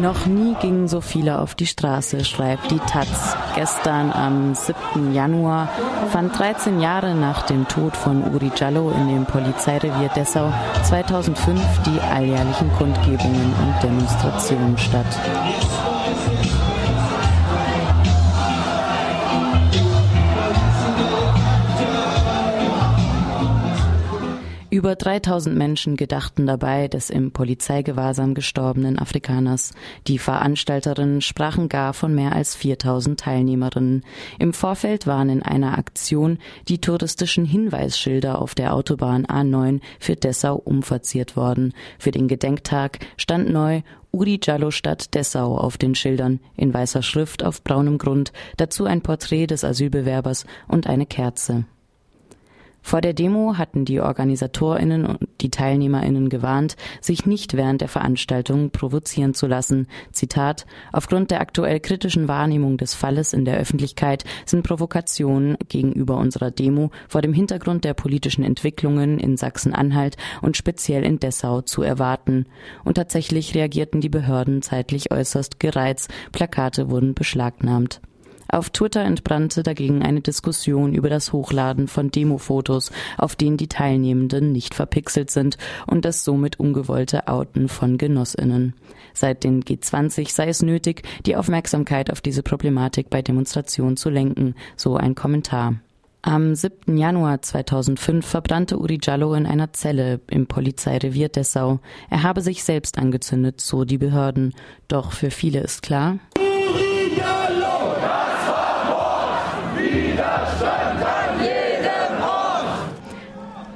Noch nie gingen so viele auf die Straße, schreibt die Taz. Gestern am 7. Januar fand 13 Jahre nach dem Tod von Uri Jallo in dem Polizeirevier Dessau 2005 die alljährlichen Kundgebungen und Demonstrationen statt. Über 3000 Menschen gedachten dabei des im Polizeigewahrsam gestorbenen Afrikaners. Die Veranstalterinnen sprachen gar von mehr als 4000 Teilnehmerinnen. Im Vorfeld waren in einer Aktion die touristischen Hinweisschilder auf der Autobahn A9 für Dessau umverziert worden. Für den Gedenktag stand neu Uri Jallo Stadt Dessau auf den Schildern in weißer Schrift auf braunem Grund, dazu ein Porträt des Asylbewerbers und eine Kerze. Vor der Demo hatten die Organisatorinnen und die Teilnehmerinnen gewarnt, sich nicht während der Veranstaltung provozieren zu lassen. Zitat Aufgrund der aktuell kritischen Wahrnehmung des Falles in der Öffentlichkeit sind Provokationen gegenüber unserer Demo vor dem Hintergrund der politischen Entwicklungen in Sachsen-Anhalt und speziell in Dessau zu erwarten. Und tatsächlich reagierten die Behörden zeitlich äußerst gereizt, Plakate wurden beschlagnahmt. Auf Twitter entbrannte dagegen eine Diskussion über das Hochladen von Demofotos, auf denen die Teilnehmenden nicht verpixelt sind und das somit ungewollte Outen von Genossinnen. Seit den G20 sei es nötig, die Aufmerksamkeit auf diese Problematik bei Demonstrationen zu lenken, so ein Kommentar. Am 7. Januar 2005 verbrannte Uri Jallo in einer Zelle im Polizeirevier Dessau. Er habe sich selbst angezündet, so die Behörden. Doch für viele ist klar,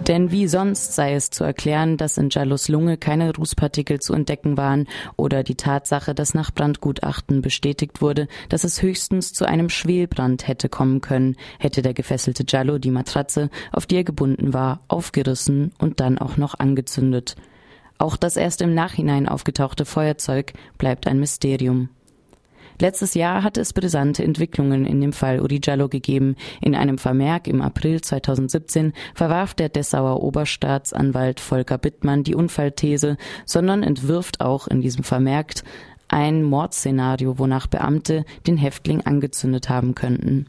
Denn wie sonst sei es zu erklären, dass in Jallos Lunge keine Rußpartikel zu entdecken waren oder die Tatsache, dass nach Brandgutachten bestätigt wurde, dass es höchstens zu einem Schwelbrand hätte kommen können, hätte der gefesselte Jallo die Matratze, auf die er gebunden war, aufgerissen und dann auch noch angezündet. Auch das erst im Nachhinein aufgetauchte Feuerzeug bleibt ein Mysterium. Letztes Jahr hatte es brisante Entwicklungen in dem Fall Uri Jallo gegeben. In einem Vermerk im April 2017 verwarf der Dessauer Oberstaatsanwalt Volker Bittmann die Unfallthese, sondern entwirft auch in diesem Vermerk ein Mordszenario, wonach Beamte den Häftling angezündet haben könnten.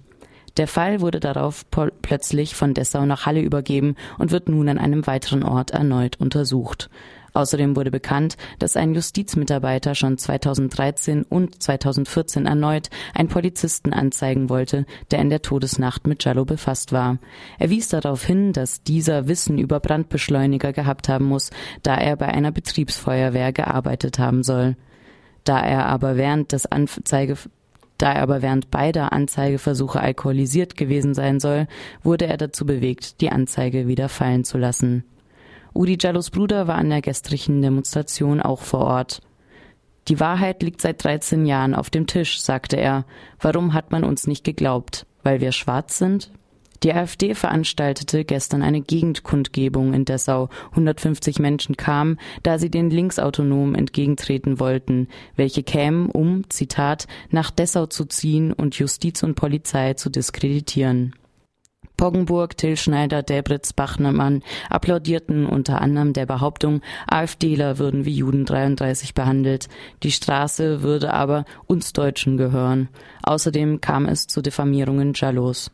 Der Fall wurde darauf plötzlich von Dessau nach Halle übergeben und wird nun an einem weiteren Ort erneut untersucht. Außerdem wurde bekannt, dass ein Justizmitarbeiter schon 2013 und 2014 erneut einen Polizisten anzeigen wollte, der in der Todesnacht mit Jallo befasst war. Er wies darauf hin, dass dieser Wissen über Brandbeschleuniger gehabt haben muss, da er bei einer Betriebsfeuerwehr gearbeitet haben soll. Da er aber während des Anzeige da er aber während beider Anzeigeversuche alkoholisiert gewesen sein soll, wurde er dazu bewegt, die Anzeige wieder fallen zu lassen. Udi Jallos Bruder war an der gestrigen Demonstration auch vor Ort. Die Wahrheit liegt seit 13 Jahren auf dem Tisch, sagte er. Warum hat man uns nicht geglaubt? Weil wir schwarz sind? Die AfD veranstaltete gestern eine Gegendkundgebung in Dessau. 150 Menschen kamen, da sie den Linksautonomen entgegentreten wollten, welche kämen, um, Zitat, nach Dessau zu ziehen und Justiz und Polizei zu diskreditieren. Poggenburg, Till Schneider, Debritz, Bachnermann applaudierten unter anderem der Behauptung, AfDler würden wie Juden 33 behandelt. Die Straße würde aber uns Deutschen gehören. Außerdem kam es zu Diffamierungen Jallos.